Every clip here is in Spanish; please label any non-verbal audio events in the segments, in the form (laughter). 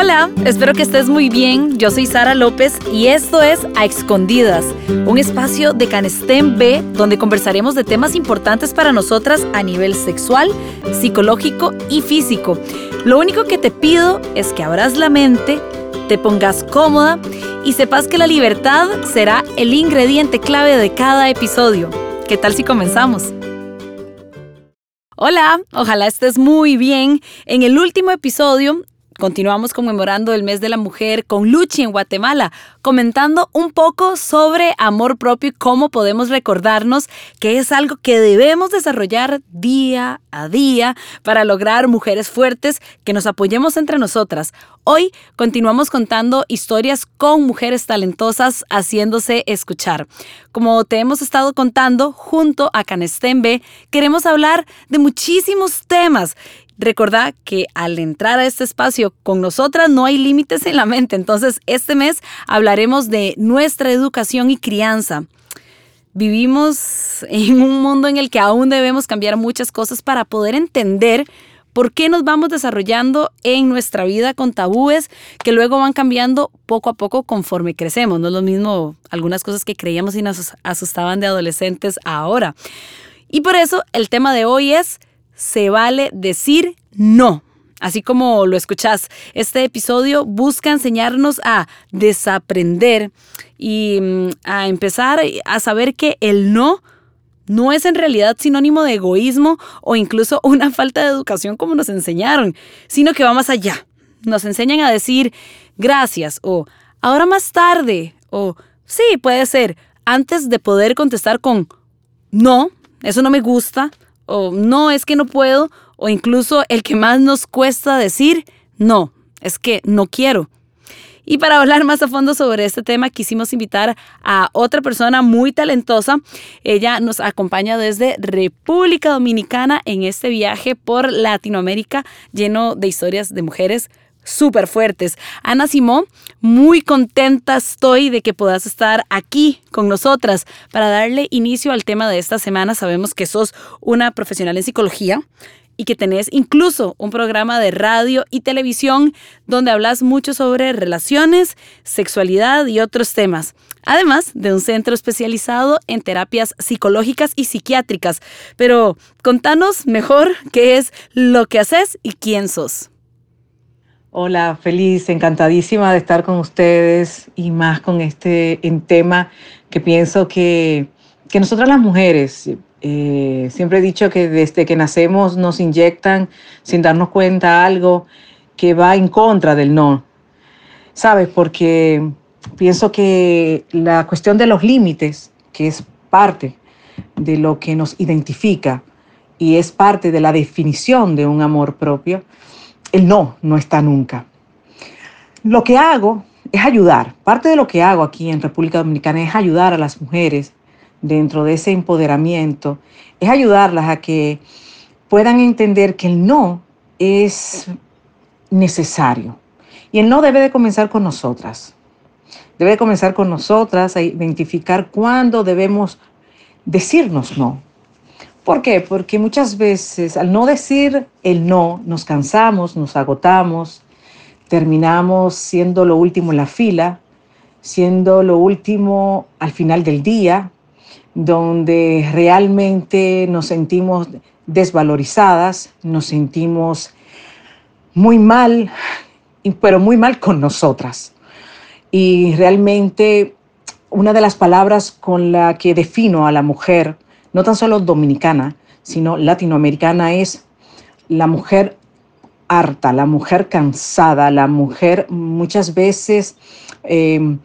Hola, espero que estés muy bien. Yo soy Sara López y esto es A Escondidas, un espacio de Canestén B donde conversaremos de temas importantes para nosotras a nivel sexual, psicológico y físico. Lo único que te pido es que abras la mente, te pongas cómoda y sepas que la libertad será el ingrediente clave de cada episodio. ¿Qué tal si comenzamos? Hola, ojalá estés muy bien. En el último episodio Continuamos conmemorando el mes de la mujer con Luchi en Guatemala, comentando un poco sobre amor propio y cómo podemos recordarnos que es algo que debemos desarrollar día a día para lograr mujeres fuertes que nos apoyemos entre nosotras. Hoy continuamos contando historias con mujeres talentosas haciéndose escuchar. Como te hemos estado contando junto a Canestembe, queremos hablar de muchísimos temas Recordá que al entrar a este espacio con nosotras no hay límites en la mente, entonces este mes hablaremos de nuestra educación y crianza. Vivimos en un mundo en el que aún debemos cambiar muchas cosas para poder entender por qué nos vamos desarrollando en nuestra vida con tabúes que luego van cambiando poco a poco conforme crecemos. No es lo mismo algunas cosas que creíamos y nos asustaban de adolescentes ahora. Y por eso el tema de hoy es se vale decir no. Así como lo escuchás, este episodio busca enseñarnos a desaprender y mm, a empezar a saber que el no no es en realidad sinónimo de egoísmo o incluso (laughs) una falta de educación como nos enseñaron, sino que va más allá. Nos enseñan a decir gracias o ahora más tarde o sí, puede ser, antes de poder contestar con no, eso no me gusta, o no, es que no puedo, o incluso el que más nos cuesta decir, no, es que no quiero. Y para hablar más a fondo sobre este tema, quisimos invitar a otra persona muy talentosa. Ella nos acompaña desde República Dominicana en este viaje por Latinoamérica lleno de historias de mujeres súper fuertes. Ana Simón, muy contenta estoy de que puedas estar aquí con nosotras para darle inicio al tema de esta semana. Sabemos que sos una profesional en psicología y que tenés incluso un programa de radio y televisión donde hablas mucho sobre relaciones, sexualidad y otros temas, además de un centro especializado en terapias psicológicas y psiquiátricas. Pero contanos mejor qué es lo que haces y quién sos. Hola, feliz, encantadísima de estar con ustedes y más con este tema que pienso que, que nosotras las mujeres, eh, siempre he dicho que desde que nacemos nos inyectan sin darnos cuenta algo que va en contra del no. ¿Sabes? Porque pienso que la cuestión de los límites, que es parte de lo que nos identifica y es parte de la definición de un amor propio, el no no está nunca. Lo que hago es ayudar. Parte de lo que hago aquí en República Dominicana es ayudar a las mujeres dentro de ese empoderamiento, es ayudarlas a que puedan entender que el no es necesario. Y el no debe de comenzar con nosotras. Debe de comenzar con nosotras a identificar cuándo debemos decirnos no. ¿Por qué? Porque muchas veces al no decir el no, nos cansamos, nos agotamos, terminamos siendo lo último en la fila, siendo lo último al final del día, donde realmente nos sentimos desvalorizadas, nos sentimos muy mal, pero muy mal con nosotras. Y realmente una de las palabras con la que defino a la mujer, no tan solo dominicana, sino latinoamericana, es la mujer harta, la mujer cansada, la mujer muchas veces em,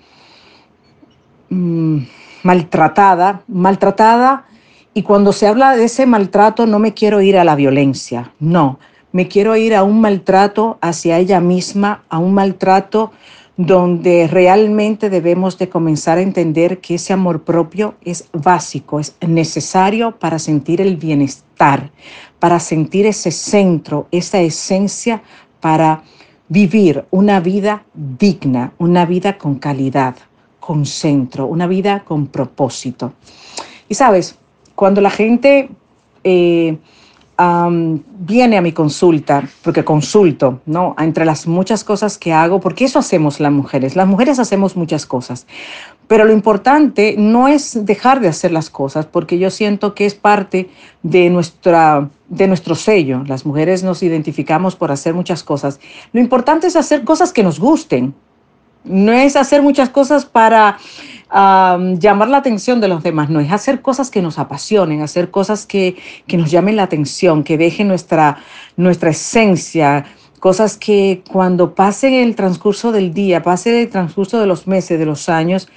mm, maltratada, maltratada, y cuando se habla de ese maltrato no me quiero ir a la violencia, no, me quiero ir a un maltrato hacia ella misma, a un maltrato donde realmente debemos de comenzar a entender que ese amor propio es básico, es necesario para sentir el bienestar, para sentir ese centro, esa esencia para vivir una vida digna, una vida con calidad, con centro, una vida con propósito. Y sabes, cuando la gente eh, viene a mi consulta, porque consulto, ¿no? Entre las muchas cosas que hago, porque eso hacemos las mujeres. Las mujeres hacemos muchas cosas, pero lo importante no es dejar de hacer las cosas, porque yo siento que es parte de, nuestra, de nuestro sello. Las mujeres nos identificamos por hacer muchas cosas. Lo importante es hacer cosas que nos gusten. No es hacer muchas cosas para llamar la atención de los demás, no, es hacer cosas que nos apasionen, hacer cosas que, nos llamen la atención, que dejen nuestra, nuestra esencia, cosas que cuando pase el transcurso del día, pase el transcurso de los meses, de los años,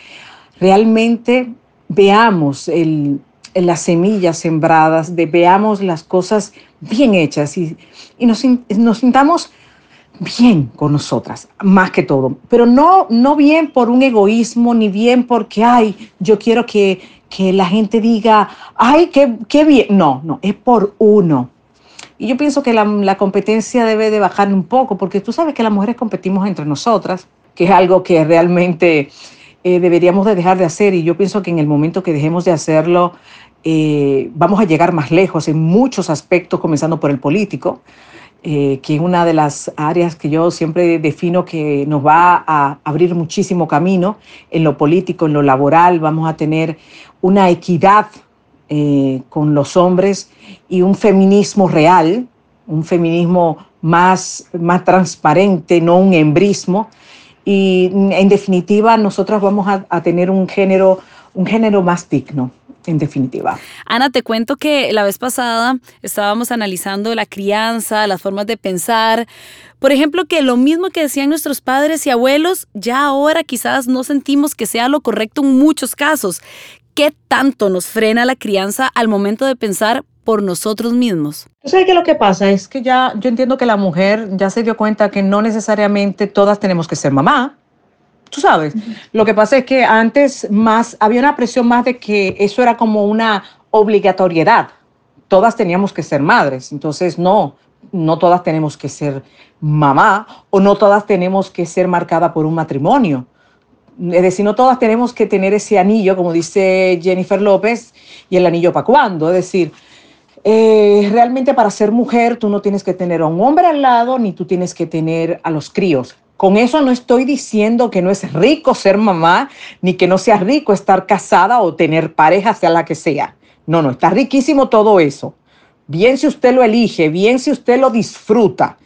realmente veamos las semillas sembradas, veamos las cosas bien hechas y, nos, nos sintamos bien con nosotras, más que todo, pero no, no bien por un egoísmo, ni bien porque, ay, yo quiero que, que la gente diga, ay, qué, qué, bien. No, no, es por uno. Y yo pienso que la, la, competencia debe de bajar un poco, porque tú sabes que las mujeres competimos entre nosotras, que es algo que realmente eh, deberíamos de dejar de hacer. Y yo pienso que en el momento que dejemos de hacerlo, eh, vamos a llegar más lejos en muchos aspectos, comenzando por el político. Eh, que es una de las áreas que yo siempre defino que nos va a abrir muchísimo camino en lo político, en lo laboral, vamos a tener una equidad eh, con los hombres y un feminismo real, un feminismo más, más transparente, no un embrismo. Y en definitiva, nosotros vamos a, a tener un género, un género más digno en definitiva. Ana, te cuento que la vez pasada estábamos analizando la crianza, las formas de pensar. Por ejemplo, que lo mismo que decían nuestros padres y abuelos, ya ahora quizás no sentimos que sea lo correcto en muchos casos. ¿Qué tanto nos frena la crianza al momento de pensar por nosotros mismos? ¿Sabes qué lo que pasa? Es que ya yo entiendo que la mujer ya se dio cuenta que no necesariamente todas tenemos que ser mamá tú sabes. Lo que pasa es que antes más había una presión más de que eso era como una obligatoriedad. Todas teníamos que ser madres, entonces no, no todas tenemos que ser mamá o no todas tenemos que ser marcada por un matrimonio. Es decir, no todas tenemos que tener ese anillo, como dice Jennifer López, y el anillo para cuándo. Es decir, eh, realmente para ser mujer tú no tienes que tener a un hombre al lado, ni tú tienes que tener a los críos. Con eso no estoy diciendo que no es rico ser mamá, ni que no sea rico estar casada o tener pareja, sea la que sea. No, no, está riquísimo todo eso. Bien si usted lo elige, bien si usted lo disfruta,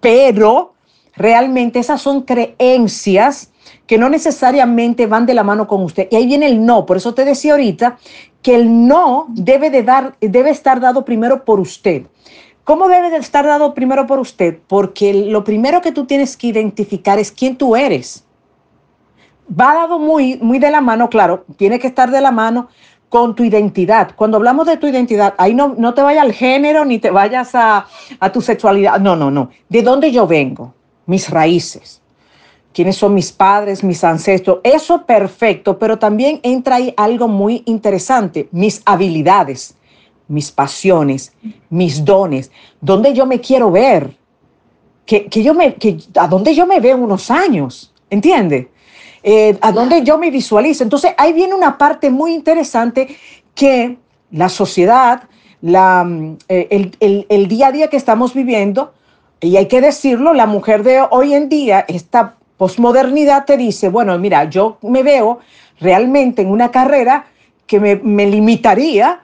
pero realmente esas son creencias que no necesariamente van de la mano con usted. Y ahí viene el no. Por eso te decía ahorita que el no debe, de dar, debe estar dado primero por usted. ¿Cómo debe de estar dado primero por usted? Porque lo primero que tú tienes que identificar es quién tú eres. Va dado muy, muy de la mano, claro, tiene que estar de la mano con tu identidad. Cuando hablamos de tu identidad, ahí no, no te vayas al género ni te vayas a, a tu sexualidad. No, no, no. ¿De dónde yo vengo? Mis raíces. ¿Quiénes son mis padres, mis ancestros? Eso perfecto, pero también entra ahí algo muy interesante, mis habilidades mis pasiones, mis dones, dónde yo me quiero ver, que, yo me, que, a dónde yo me veo unos años, ¿entiende? Eh, a dónde yo me visualizo. Entonces ahí viene una parte muy interesante que la sociedad, la, mm, eh, el, el día a día que estamos viviendo, y hay que decirlo, la mujer de hoy en día, esta posmodernidad te dice, bueno, mira, yo me veo realmente en una carrera que me, me limitaría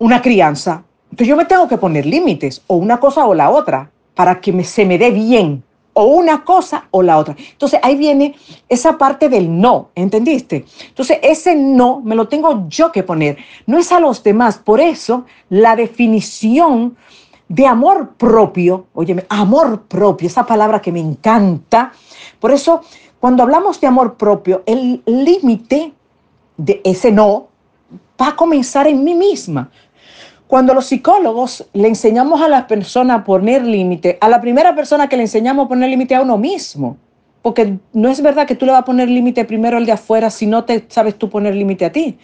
una crianza. Entonces yo me tengo que poner límites, o una cosa o la otra, para que se me dé bien, o una cosa o la otra. Entonces ahí viene esa parte del no, ¿entendiste? Entonces ese no me lo tengo yo que poner, no es a los demás. Por eso la definición de amor propio, oye, amor propio, esa palabra que me encanta. Por eso cuando hablamos de amor propio, el límite de ese no va a comenzar en mí misma. Cuando los psicólogos le enseñamos a la persona a poner límite, a la primera persona que le enseñamos a poner límite a uno mismo, porque no es verdad que tú le vas a poner límite primero al de afuera si no te sabes tú poner límite a ti.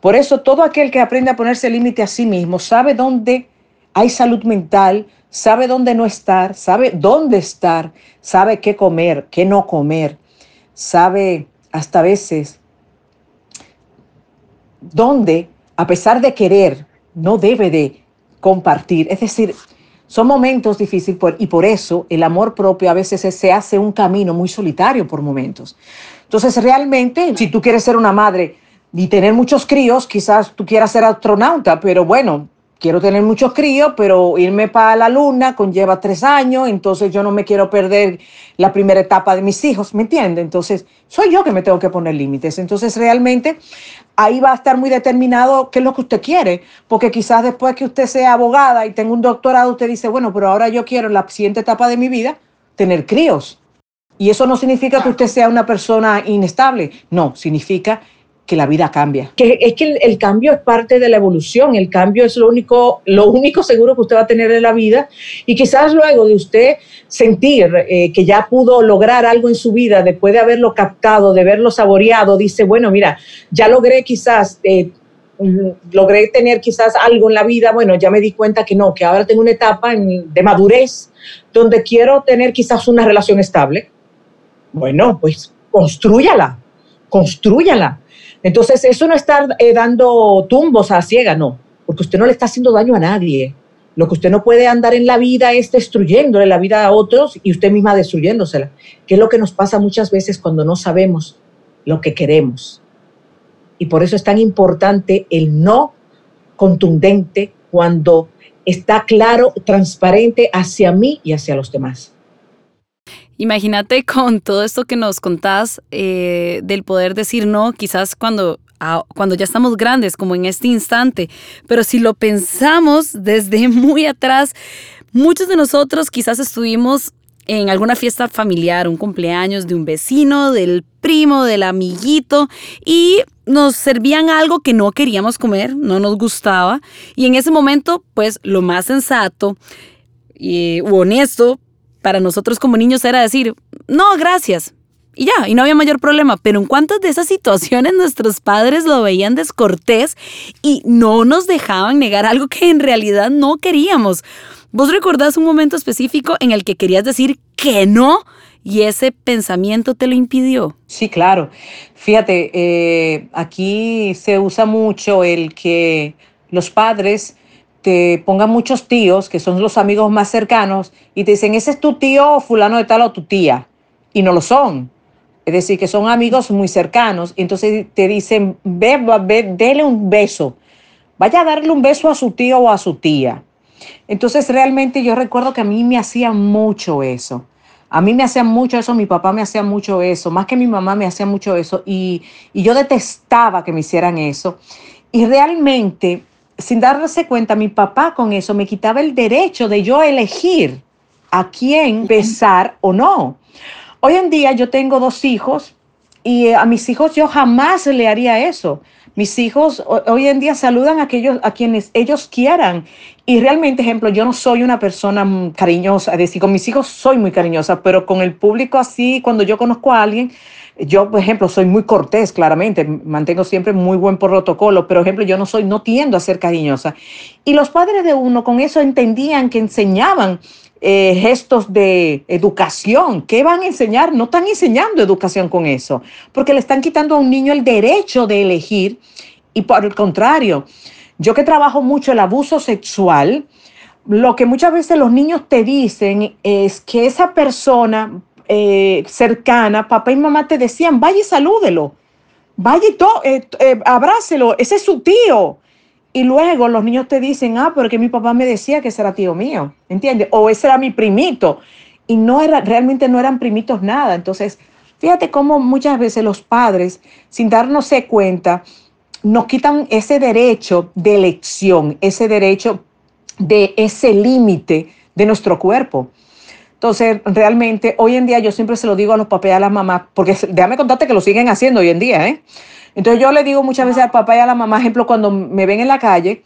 Por eso todo aquel que aprende a ponerse límite a sí mismo sabe dónde hay salud mental, sabe dónde no estar, sabe dónde estar, sabe qué comer, qué no comer, sabe hasta veces dónde, a pesar de querer, no debe de compartir. Es decir, son momentos difíciles y por eso el amor propio a veces se hace un camino muy solitario por momentos. Entonces, realmente, si tú quieres ser una madre y tener muchos críos, quizás tú quieras ser astronauta, pero bueno, quiero tener muchos críos, pero irme para la luna conlleva tres años, entonces yo no me quiero perder la primera etapa de mis hijos, ¿me entiende? Entonces, soy yo que me tengo que poner límites. Entonces, realmente ahí va a estar muy determinado qué es lo que usted quiere, porque quizás después que usted sea abogada y tenga un doctorado, usted dice, bueno, pero ahora yo quiero en la siguiente etapa de mi vida tener críos. Y eso no significa que usted sea una persona inestable, no, significa que la vida cambia. Que es que el, cambio es parte de la evolución, el cambio es lo único, lo único seguro que usted va a tener en la vida y quizás luego de usted sentir eh, que ya pudo lograr algo en su vida después de haberlo captado, de haberlo saboreado, dice, bueno, mira, ya logré quizás... Eh, logré tener quizás algo en la vida, bueno, ya me di cuenta que no, que ahora tengo una etapa de madurez donde quiero tener quizás una relación estable. Bueno, pues construyala, construyala entonces, eso no está eh, dando tumbos a ciega, no, porque usted no le está haciendo daño a nadie. Lo que usted no puede andar en la vida es destruyéndole la vida a otros y usted misma destruyéndosela, que es lo que nos pasa muchas veces cuando no sabemos lo que queremos. Y por eso es tan importante el no contundente cuando está claro, transparente hacia mí y hacia los demás. Imagínate con todo esto que nos contás eh, del poder decir no, quizás cuando, cuando ya estamos grandes, como en este instante, pero si lo pensamos desde (laughs) muy atrás, muchos de nosotros quizás estuvimos en alguna fiesta familiar, un cumpleaños de un vecino, del primo, del amiguito, y nos servían algo que no queríamos comer, no nos gustaba, y en ese momento, pues lo más sensato y honesto para nosotros como niños era decir, no, gracias. Y ya, y no había mayor problema. Pero en cuántas de esas situaciones nuestros padres lo veían descortés y no nos dejaban negar algo que en realidad no queríamos. ¿Vos recordás un momento específico en el que querías decir que no y ese pensamiento te lo impidió? Sí, claro. Fíjate, eh, aquí se usa mucho el que los padres te pongan muchos tíos, que son los amigos más cercanos, y te dicen, ese es tu tío fulano de tal o tu tía, y no lo son. Es decir, que son amigos muy cercanos, y entonces te dicen, ve, ve, dele un beso, vaya a darle un beso a su tío o a su tía. Entonces realmente yo recuerdo que a mí me hacían mucho eso. A mí me hacían mucho eso, mi papá me hacía mucho eso, más que mi mamá me hacía mucho eso, y, y yo detestaba que me hicieran eso. Y realmente sin darse cuenta, mi papá con eso me quitaba el derecho de yo elegir a quién besar o no. Hoy en día yo tengo dos hijos y a mis hijos yo jamás le haría eso. Mis hijos hoy en día saludan a, aquellos, a quienes ellos quieran. Y realmente, ejemplo, yo no soy una persona cariñosa, es decir, con mis hijos soy muy cariñosa, pero con el público así, cuando yo conozco a alguien, yo, por ejemplo, soy muy cortés, claramente, mantengo siempre muy buen protocolo, pero, por ejemplo, yo no soy, no tiendo a ser cariñosa. Y los padres de uno con eso entendían que enseñaban eh, gestos de educación. ¿Qué van a enseñar? No están enseñando educación con eso, porque le están quitando a un niño el derecho de elegir y por el contrario, yo que trabajo mucho el abuso sexual, lo que muchas veces los niños te dicen es que esa persona eh, cercana, papá y mamá te decían, vaya y salúdelo, vaya y eh, eh, abrácelo, ese es su tío. Y luego los niños te dicen, ah, porque mi papá me decía que ese era tío mío, ¿entiendes? O ese era mi primito. Y no era, realmente no eran primitos nada. Entonces, fíjate cómo muchas veces los padres, sin darnos cuenta, nos quitan ese derecho de elección, ese derecho de ese límite de nuestro cuerpo. Entonces, realmente, hoy en día yo siempre se lo digo a los papás y a las mamás, porque déjame contarte que lo siguen haciendo hoy en día, ¿eh? Entonces yo le digo muchas veces al papá y a la mamá, ejemplo, cuando me ven en la calle,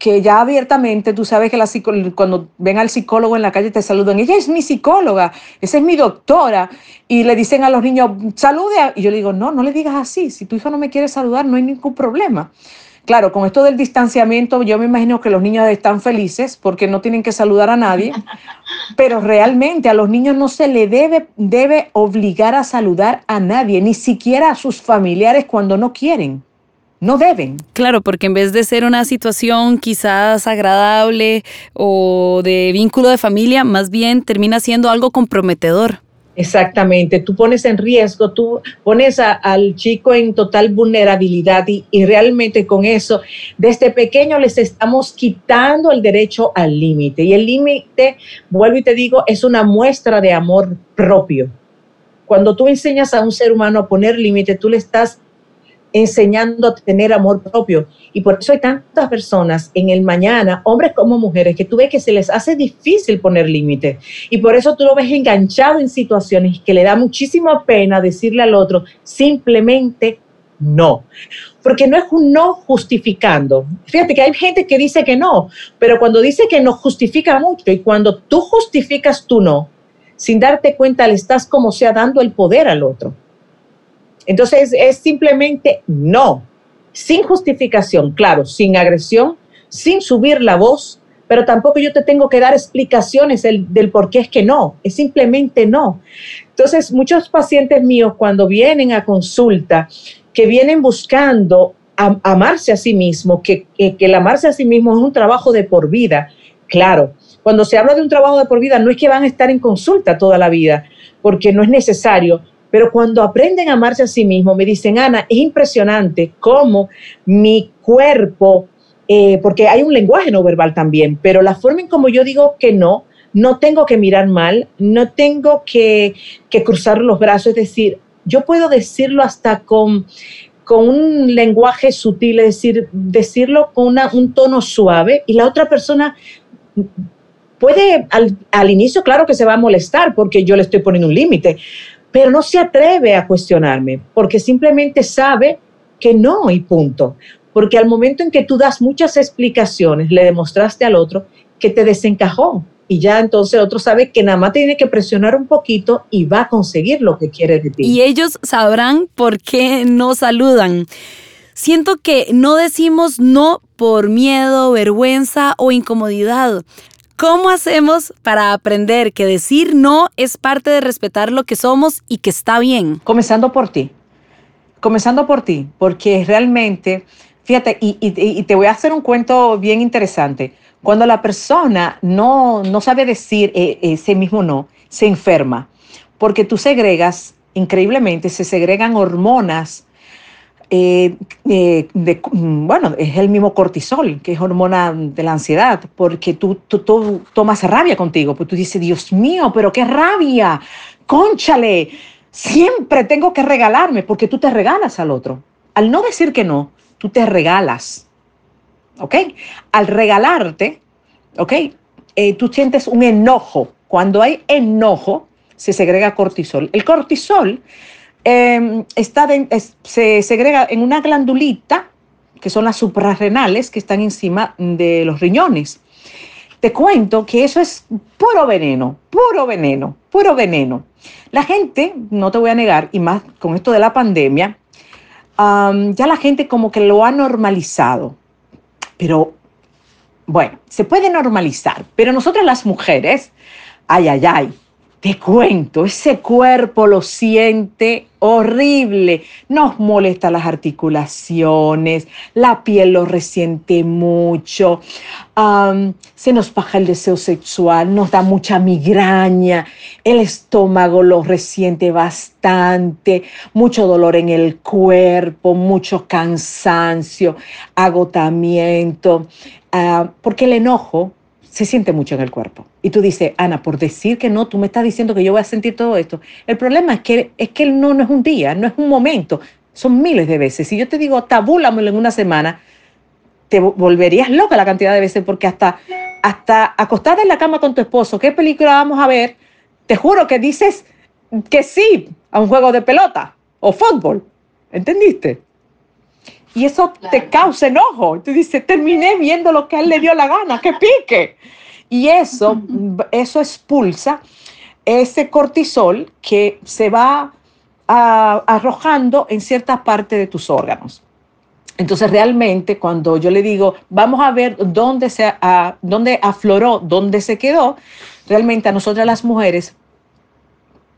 que ya abiertamente, tú sabes que la cuando ven al psicólogo en la calle te saludan, ella es mi psicóloga, esa es mi doctora, y le dicen a los niños, salude, y yo le digo, no, no le digas así, si tu hijo no me quiere saludar, no hay ningún problema. Claro, con esto del distanciamiento, yo me imagino que los niños están felices porque no tienen que saludar a nadie, (laughs) pero realmente a los niños no se le debe, debe obligar a saludar a nadie, ni siquiera a sus familiares cuando no quieren. No deben. Claro, porque en vez de ser una situación quizás agradable o de vínculo de familia, más bien termina siendo algo comprometedor. Exactamente, tú pones en riesgo, tú pones al chico en total vulnerabilidad y, y, realmente con eso, desde pequeño les estamos quitando el derecho al límite. Y el límite, vuelvo y te digo, es una muestra de amor propio. Cuando tú enseñas a un ser humano a poner límite, tú le estás enseñando a tener amor propio. Y por eso hay tantas personas en el mañana, hombres como mujeres, que tú ves que se les hace difícil poner límites. Y por eso tú lo ves enganchado en situaciones que le da muchísima pena decirle al otro simplemente no. Porque no es un no justificando. Fíjate que hay gente que dice que no, pero cuando dice que no justifica mucho y cuando tú justificas tu no, sin darte cuenta le estás como sea dando el poder al otro. Entonces es simplemente no, sin justificación, claro, sin agresión, sin subir la voz, pero tampoco yo te tengo que dar explicaciones del, por qué es que no, es simplemente no. Entonces muchos pacientes míos cuando vienen a consulta, que vienen buscando amarse a sí mismo, que, que el amarse a sí mismo es un trabajo de por vida, claro. Cuando se habla de un trabajo de por vida, no es que van a estar en consulta toda la vida, porque no es necesario, pero cuando aprenden a amarse a sí mismos, me dicen, Ana, es impresionante cómo mi cuerpo, eh, porque hay un lenguaje no verbal también, pero la forma en como yo digo que no, no tengo que mirar mal, no tengo que, cruzar los brazos, es decir, yo puedo decirlo hasta con, con un lenguaje sutil, es decir, decirlo con un tono suave y la otra persona puede al, al, inicio, claro que se va a molestar porque yo le estoy poniendo un límite, pero no se atreve a cuestionarme porque simplemente sabe que no y punto. Porque al momento en que tú das muchas explicaciones, le demostraste al otro que te desencajó y ya entonces el otro sabe que nada más tiene que presionar un poquito y va a conseguir lo que quiere de ti. Y ellos sabrán por qué no saludan. Siento que no decimos no por miedo, vergüenza o incomodidad. ¿Cómo hacemos para aprender que decir no es parte de respetar lo que somos y que está bien? Comenzando por ti. Comenzando por ti, porque realmente, fíjate, y, te voy a hacer un cuento bien interesante. Cuando la persona no, no sabe decir eh, ese mismo no, se enferma, porque tú segregas, increíblemente, se segregan hormonas eh, eh, mm, bueno, es el mismo cortisol, que es hormona de la ansiedad, porque tú, tú, tomas rabia contigo, pues tú dices, Dios mío, pero qué rabia, conchale, siempre tengo que regalarme, porque tú te regalas al otro. Al no decir que no, tú te regalas, ¿ok? Al regalarte, ¿ok? Eh, tú sientes un enojo. Cuando hay enojo, se segrega cortisol. El cortisol Em, está se segrega en una glandulita, que son las suprarrenales, que están encima de los riñones. Te cuento que eso es puro veneno, puro veneno, puro veneno. La gente, no te voy a negar, y más con esto de la pandemia, ya la gente como que lo ha normalizado. Pero bueno, se puede normalizar, pero nosotras las mujeres, ay, ay, ay, te cuento, ese cuerpo lo siente horrible, nos molesta las articulaciones, la piel lo resiente mucho, se nos baja el deseo sexual, nos da mucha migraña, el estómago lo resiente bastante, mucho dolor en el cuerpo, mucho cansancio, agotamiento, ah, porque el enojo se siente mucho en el cuerpo. Y tú dices, Ana, por decir que no, tú me estás diciendo que yo voy a sentir todo esto. El problema es que, es que no, no es un día, no es un momento, son miles de veces. Si yo te digo, tabúlamelo en una semana, te volverías loca la cantidad de veces porque hasta, hasta acostada en la cama con tu esposo, ¿qué película vamos a ver? Te juro que dices que sí a un juego de pelota o fútbol. ¿Entendiste? Y eso te causa enojo. Tú dices, terminé viendo lo que a él le dio la gana, que pique. Y eso, eso expulsa ese cortisol que se va arrojando en cierta parte de tus órganos. Entonces, realmente, cuando yo le digo, vamos a ver dónde, se, dónde afloró, dónde se quedó, realmente a nosotras las mujeres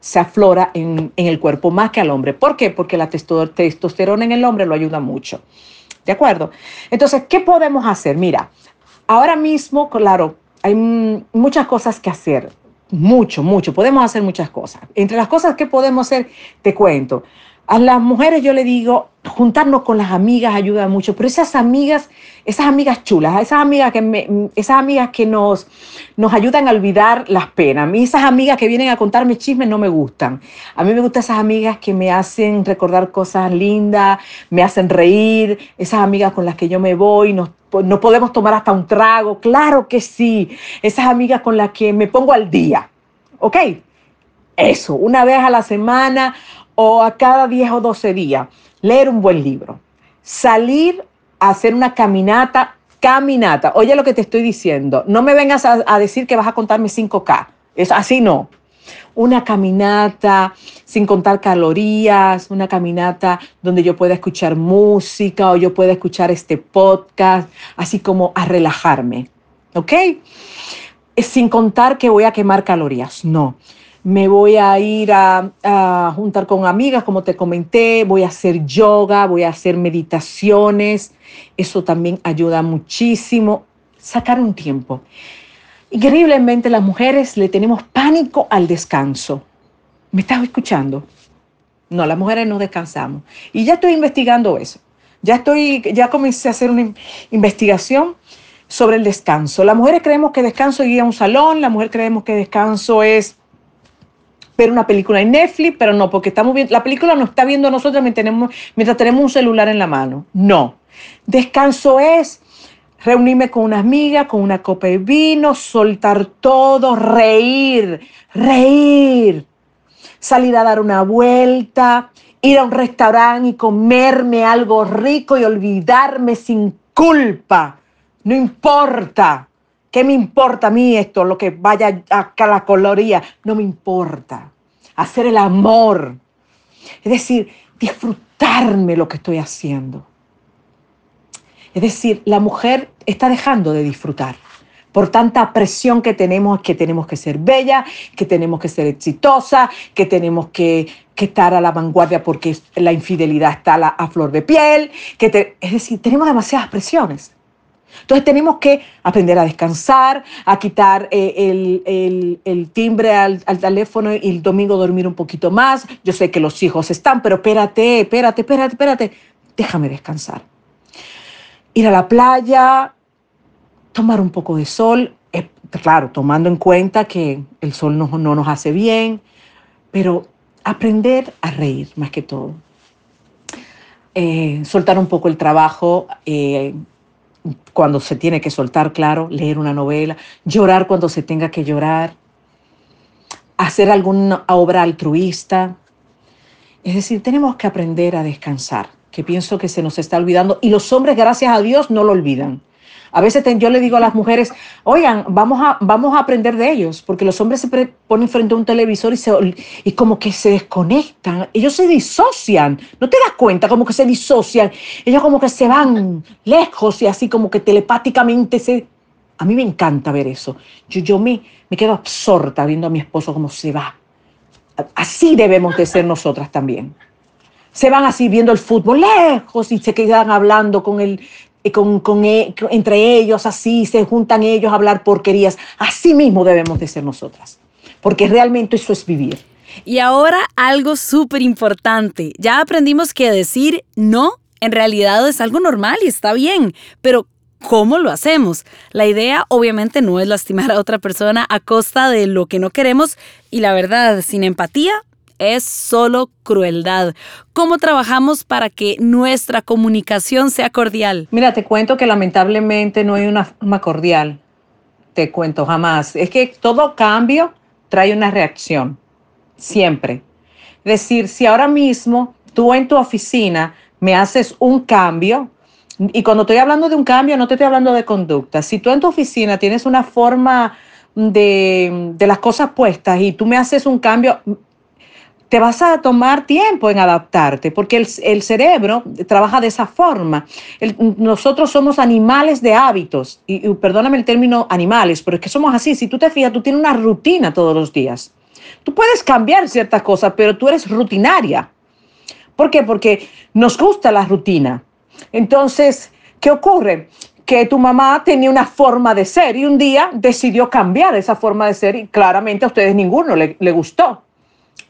se aflora en, el cuerpo más que al hombre. ¿Por qué? Porque la testosterona en el hombre lo ayuda mucho. ¿De acuerdo? Entonces, ¿qué podemos hacer? Mira, ahora mismo, claro, hay muchas cosas que hacer. Mucho, mucho. Podemos hacer muchas cosas. Entre las cosas que podemos hacer, te cuento. A las mujeres yo le digo, juntarnos con las amigas ayuda mucho, pero esas amigas, esas amigas chulas, esas amigas que, esas amigas que nos, nos ayudan a olvidar las penas, a mí esas amigas que vienen a contarme chismes no me gustan. A mí me gustan esas amigas que me hacen recordar cosas lindas, me hacen reír, esas amigas con las que yo me voy, no podemos tomar hasta un trago, claro que sí, esas amigas con las que me pongo al día, ¿ok? Eso, una vez a la semana o a cada 10 o 12 días, leer un buen libro, salir a hacer una caminata, caminata. Oye lo que te estoy diciendo, no me vengas a, decir que vas a contarme 5K, es así no. Una caminata sin contar calorías, una caminata donde yo pueda escuchar música o yo pueda escuchar este podcast, así como a relajarme, ¿ok? Sin contar que voy a quemar calorías, no me voy a ir a, juntar con amigas, como te comenté, voy a hacer yoga, voy a hacer meditaciones. Eso también ayuda muchísimo. Sacar un tiempo. Increíblemente las mujeres le tenemos pánico al descanso. ¿Me estás escuchando? No, las mujeres no descansamos. Y ya estoy investigando eso. Ya estoy, ya comencé a hacer una investigación sobre el descanso. Las mujeres creemos que descanso es ir a un salón, la mujer creemos que descanso es ver una película en Netflix, pero no, porque estamos viendo, la película no está viendo nosotros mientras tenemos, mientras tenemos un celular en la mano. No. Descanso es reunirme con una amiga, con una copa de vino, soltar todo, reír, reír, salir a dar una vuelta, ir a un restaurante y comerme algo rico y olvidarme sin culpa. No importa. ¿Qué me importa a mí esto? Lo que vaya a la coloría. No me importa. Hacer el amor. Es decir, disfrutarme lo que estoy haciendo. Es decir, la mujer está dejando de disfrutar por tanta presión que tenemos, que tenemos que ser bella, que tenemos que ser exitosa, que tenemos que, estar a la vanguardia porque la infidelidad está a, flor de piel, que es decir, tenemos demasiadas presiones. Entonces tenemos que aprender a descansar, a quitar eh, el, timbre al, teléfono y el domingo dormir un poquito más. Yo sé que los hijos están, pero espérate, espérate, espérate, espérate. Déjame descansar. Ir a la playa, tomar un poco de sol, eh, claro, tomando en cuenta que el sol no, nos hace bien, pero aprender a reír más que todo. Eh, soltar un poco el trabajo, cuando se tiene que soltar, claro, leer una novela, llorar cuando se tenga que llorar, hacer alguna obra altruista. Es decir, tenemos que aprender a descansar, que pienso que se nos está olvidando y los hombres, gracias a Dios, no lo olvidan. A veces yo le digo a las mujeres, oigan, vamos a, vamos a aprender de ellos, porque los hombres se ponen frente a un televisor y, se, y como que se desconectan, ellos se disocian, ¿no te das cuenta? Como que se disocian, ellos como que se van lejos y así como que telepáticamente se... A mí me encanta ver eso. Yo, yo me, me quedo absorta viendo a mi esposo como se va. Así debemos de ser nosotras también se van así viendo el fútbol lejos y se quedan hablando con el, con, e, entre ellos, así se juntan ellos a hablar porquerías. Así mismo debemos de ser nosotras, porque realmente eso es vivir. Y ahora algo súper importante. Ya aprendimos que decir no en realidad es algo normal y está bien, pero ¿cómo lo hacemos? La idea obviamente no es lastimar a otra persona a costa de lo que no queremos y la verdad, sin empatía, es solo crueldad. ¿Cómo trabajamos para que nuestra comunicación sea cordial? Mira, te cuento que lamentablemente no hay una forma cordial. Te cuento jamás. Es que todo cambio trae una reacción. Siempre. Decir, si ahora mismo tú en tu oficina me haces un cambio, y cuando estoy hablando de un cambio, no te estoy hablando de conducta. Si tú en tu oficina tienes una forma de, de las cosas puestas y tú me haces un cambio, te vas a tomar tiempo en adaptarte, porque el, cerebro trabaja de esa forma. nosotros somos animales de hábitos, y, perdóname el término animales, pero es que somos así. Si tú te fijas, tú tienes una rutina todos los días. Tú puedes cambiar ciertas cosas, pero tú eres rutinaria. ¿Por qué? Porque nos gusta la rutina. Entonces, ¿qué ocurre? Que tu mamá tenía una forma de ser y un día decidió cambiar esa forma de ser y claramente a ustedes ninguno le, gustó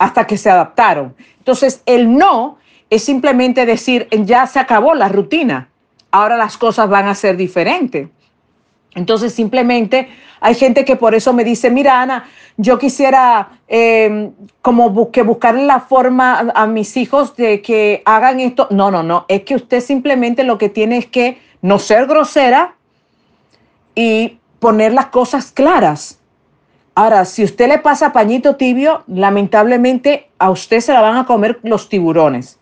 hasta que se adaptaron. Entonces, el no es simplemente decir, ya se acabó la rutina, ahora las cosas van a ser diferentes. Entonces, simplemente hay gente que por eso me dice, mira, Ana, yo quisiera em, como que buscar la forma a, mis hijos de que hagan esto. No, no, no, es que usted simplemente lo que tiene es que no ser grosera y poner las cosas claras. Ahora, si usted le pasa pañito tibio, lamentablemente a usted se la van a comer los tiburones.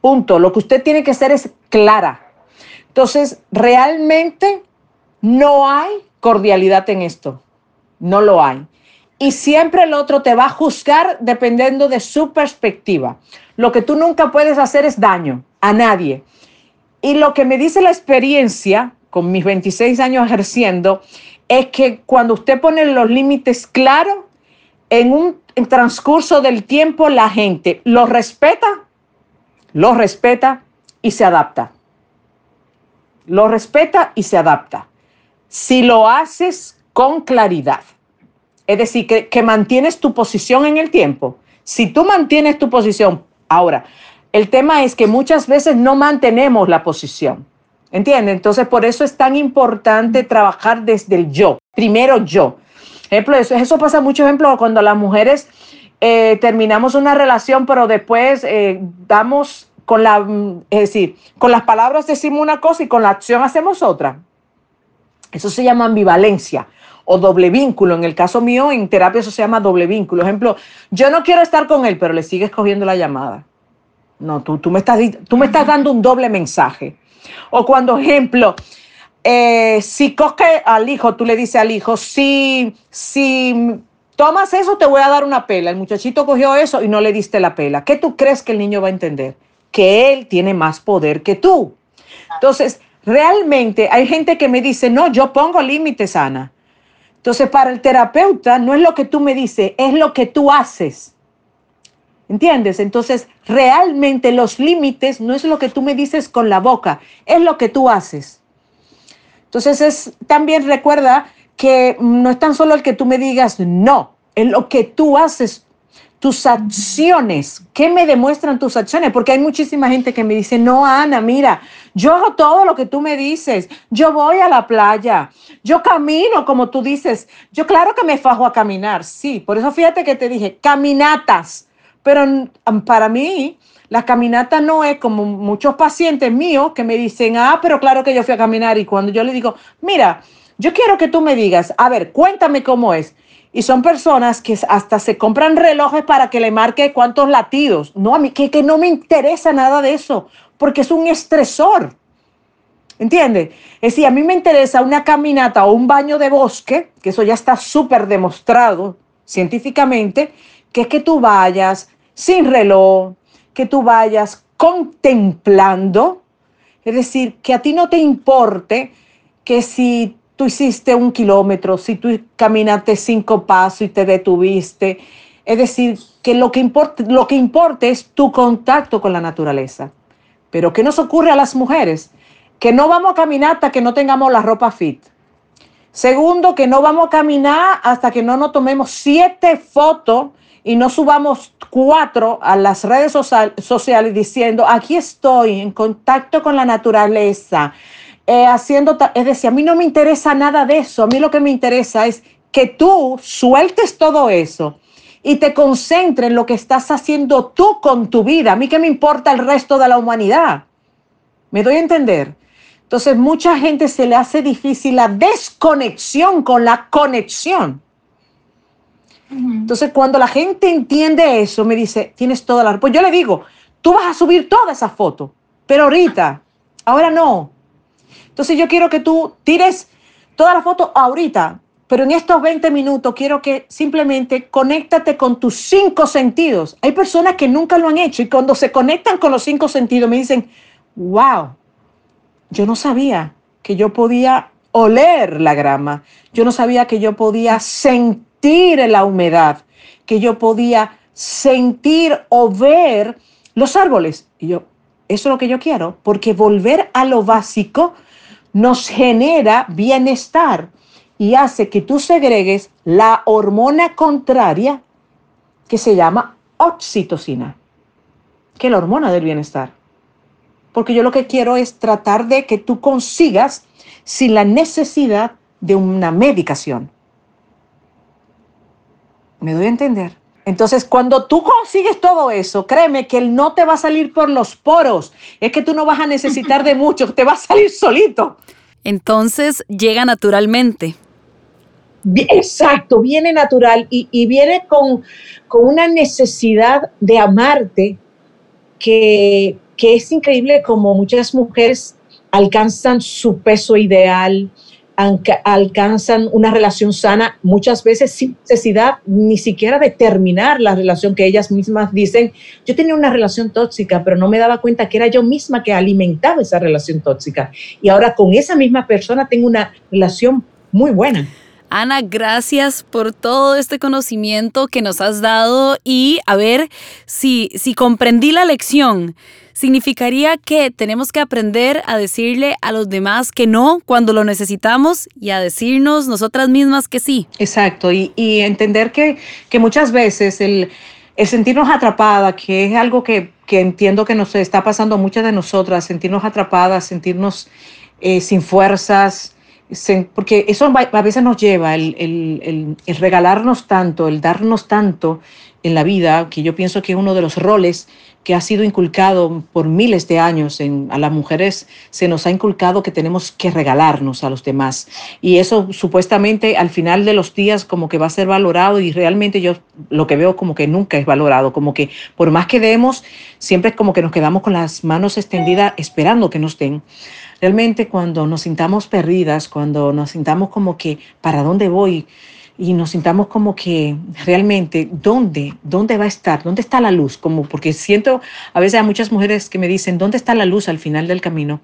Punto. Lo que usted tiene que hacer es clara. Entonces, realmente no hay cordialidad en esto. No lo hay. Y siempre el otro te va a juzgar dependiendo de su perspectiva. Lo que tú nunca puedes hacer es daño a nadie. Y lo que me dice la experiencia, con mis 26 años ejerciendo, es que cuando usted pone los límites claros, en un transcurso del tiempo la gente lo respeta lo respeta y se adapta. Lo respeta y se adapta. Si lo haces con claridad, es decir, que, mantienes tu posición en el tiempo. Si tú mantienes tu posición, ahora, el tema es que muchas veces no mantenemos la posición. ¿Entiendes? Entonces, por eso es tan importante trabajar desde el yo. Primero yo. Ejemplo, eso, eso pasa mucho, ejemplo, cuando las mujeres eh, terminamos una relación, pero después eh, damos con la, es decir, con las palabras decimos una cosa y con la acción hacemos otra. Eso se llama ambivalencia o doble vínculo. En el caso mío, en terapia eso se llama doble vínculo. Ejemplo, yo no quiero estar con él, pero le sigues cogiendo la llamada. No, tú, tú, me, estás, tú me estás dando un doble mensaje. O cuando, ejemplo, eh, si coge al hijo, tú le dices al hijo, si, si tomas eso, te voy a dar una pela. El muchachito cogió eso y no le diste la pela. ¿Qué tú crees que el niño va a entender? Que él tiene más poder que tú. Entonces, realmente hay gente que me dice, no, yo pongo límites, Ana. Entonces, para el terapeuta no es lo que tú me dices, es lo que tú haces. ¿Entiendes? Entonces, realmente los límites no es lo que tú me dices con la boca, es lo que tú haces. Entonces, es, también recuerda que no es tan solo el que tú me digas no, es lo que tú haces, tus acciones. ¿Qué me demuestran tus acciones? Porque hay muchísima gente que me dice, no, Ana, mira, yo hago todo lo que tú me dices. Yo voy a la playa, yo camino como tú dices. Yo claro que me fajo a caminar, sí. Por eso fíjate que te dije, caminatas. Pero para mí, la caminata no es como muchos pacientes míos que me dicen, ah, pero claro que yo fui a caminar. Y cuando yo le digo, mira, yo quiero que tú me digas, a ver, cuéntame cómo es. Y son personas que hasta se compran relojes para que le marque cuántos latidos. No, a mí que, que no me interesa nada de eso, porque es un estresor. ¿Entiendes? Es decir, a mí me interesa una caminata o un baño de bosque, que eso ya está súper demostrado científicamente, que es que tú vayas sin reloj, que tú vayas contemplando, es decir, que a ti no te importe que si tú hiciste un kilómetro, si tú caminaste cinco pasos y te detuviste. Es decir, que lo que importa, lo que importa es tu contacto con la naturaleza. Pero ¿qué nos ocurre a las mujeres? Que no vamos a caminar hasta que no tengamos la ropa fit. Segundo, que no vamos a caminar hasta que no nos tomemos siete fotos y no subamos cuatro a las redes sociales diciendo, aquí estoy en contacto con la naturaleza, eh, haciendo, es decir, a mí no me interesa nada de eso, a mí lo que me interesa es que tú sueltes todo eso y te concentres en lo que estás haciendo tú con tu vida. A mí que me importa el resto de la humanidad. ¿Me doy a entender? Entonces, mucha gente se le hace difícil la desconexión con la conexión. Entonces, cuando la gente entiende eso, me dice, tienes toda la... Pues yo le digo, tú vas a subir toda esa foto, pero ahorita, ahora no, entonces yo quiero que tú tires toda la foto ahorita, pero en estos 20 minutos quiero que simplemente conéctate con tus cinco sentidos. Hay personas que nunca lo han hecho y cuando se conectan con los cinco sentidos me dicen, wow, yo no sabía que yo podía oler la grama, yo no sabía que yo podía sentir la humedad, que yo podía sentir o ver los árboles. Y yo, Eso es lo que yo quiero, porque volver a lo básico nos genera bienestar y hace que tú segregues la hormona contraria que se llama oxitocina, que es la hormona del bienestar. Porque yo lo que quiero es tratar de que tú consigas sin la necesidad de una medicación. ¿Me doy a entender? Entonces, cuando tú consigues todo eso, créeme que él no te va a salir por los poros. Es que tú no vas a necesitar de mucho, te va a salir solito. Entonces, llega naturalmente. Exacto, viene natural y, viene con, con, una necesidad de amarte que, que es increíble como muchas mujeres alcanzan su peso ideal, alcanzan una relación sana muchas veces sin necesidad ni siquiera de terminar la relación que ellas mismas dicen, yo tenía una relación tóxica, pero no me daba cuenta que era yo misma que alimentaba esa relación tóxica. Y ahora con esa misma persona tengo una relación muy buena. Ana, gracias por todo este conocimiento que nos has dado y a ver si, si comprendí la lección significaría que tenemos que aprender a decirle a los demás que no cuando lo necesitamos y a decirnos nosotras mismas que sí. Exacto, y, entender que, muchas veces el, sentirnos atrapada, que es algo que, entiendo que nos está pasando a muchas de nosotras, sentirnos atrapadas, sentirnos eh, sin fuerzas, porque eso a veces nos lleva, el, regalarnos tanto, el darnos tanto en la vida, que yo pienso que es uno de los roles que ha sido inculcado por miles de años en, a las mujeres, se nos ha inculcado que tenemos que regalarnos a los demás. Y eso supuestamente al final de los días como que va a ser valorado y realmente yo lo que veo como que nunca es valorado, como que por más que demos, siempre es como que nos quedamos con las manos extendidas esperando que nos den. Realmente cuando nos sintamos perdidas, cuando nos sintamos como que, ¿para dónde voy? Y nos sintamos como que realmente, ¿dónde? ¿Dónde va a estar? ¿Dónde está la luz? Como porque siento a veces a muchas mujeres que me dicen, ¿dónde está la luz al final del camino?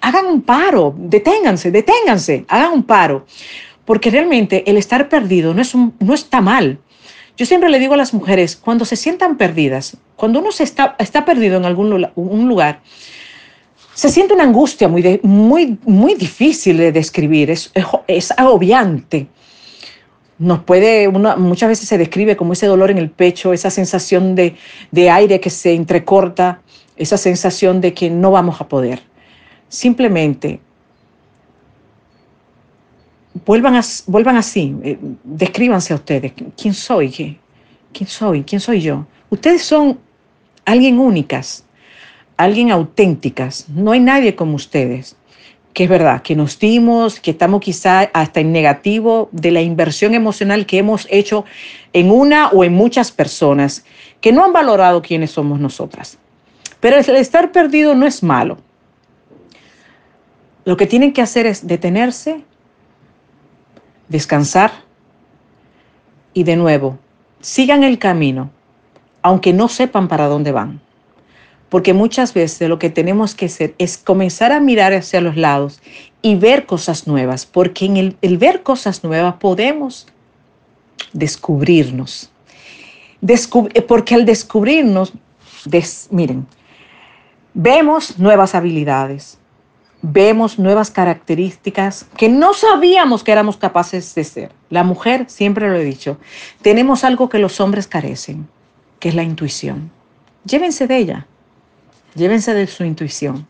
Hagan un paro, deténganse, deténganse, hagan un paro, porque realmente el estar perdido no, es un, no está mal. Yo siempre le digo a las mujeres, cuando se sientan perdidas, cuando uno se está, está perdido en algún un lugar, se siente una angustia muy, muy, muy difícil de describir, es, es agobiante nos puede, muchas veces se describe como ese dolor en el pecho, esa sensación de, aire que se entrecorta, esa sensación de que no vamos a poder. Simplemente vuelvan, vuelvan así, eh, descríbanse a ustedes. ¿Quién soy? ¿Quién soy? ¿Quién soy yo? Ustedes son alguien únicas, alguien auténticas. No hay nadie como ustedes que es verdad, que nos dimos, que estamos quizá hasta en negativo de la inversión emocional que hemos hecho en una o en muchas personas que no han valorado quiénes somos nosotras. Pero el estar perdido no es malo. Lo que tienen que hacer es detenerse, descansar y de nuevo, sigan el camino, aunque no sepan para dónde van porque muchas veces lo que tenemos que hacer es comenzar a mirar hacia los lados y ver cosas nuevas, porque en el, ver cosas nuevas podemos descubrirnos. Eh, porque al descubrirnos, miren, vemos nuevas habilidades, vemos nuevas características que no sabíamos que éramos capaces de ser. La mujer, siempre lo he dicho, tenemos algo que los hombres carecen, que es la intuición. Llévense de ella llévense de su intuición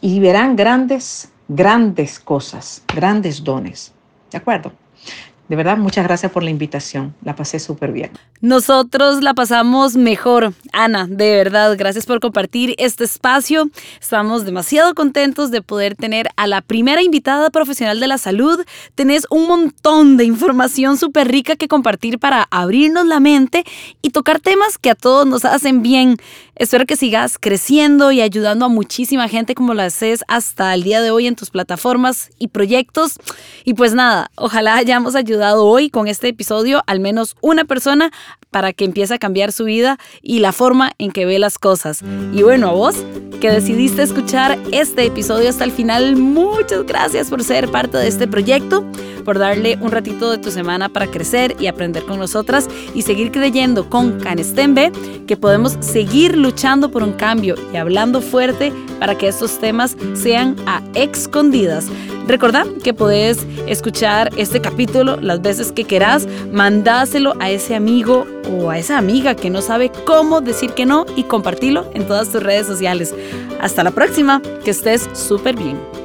y verán grandes, grandes cosas, grandes dones. ¿De acuerdo? De verdad, muchas gracias por la invitación. La pasé súper bien. Nosotros la pasamos mejor. Ana, de verdad, gracias por compartir este espacio. Estamos demasiado contentos de poder tener a la primera invitada profesional de la salud. Tenés un montón de información súper rica que compartir para abrirnos la mente y tocar temas que a todos nos hacen bien. Espero que sigas creciendo y ayudando a muchísima gente como lo haces hasta el día de hoy en tus plataformas y proyectos. Y pues nada, ojalá hayamos ayudado hoy con este episodio al menos una persona para que empiece a cambiar su vida y la forma en que ve las cosas. Y bueno, a vos que decidiste escuchar este episodio hasta el final, muchas gracias por ser parte de este proyecto, por darle un ratito de tu semana para crecer y aprender con nosotras y seguir creyendo con Canestembe que podemos seguir luchando por un cambio y hablando fuerte para que estos temas sean a escondidas. Recordá que podés escuchar este capítulo las veces que querás, mandáselo a ese amigo o a esa amiga que no sabe cómo decir que no y compartilo en todas tus redes sociales. Hasta la próxima, que estés súper bien.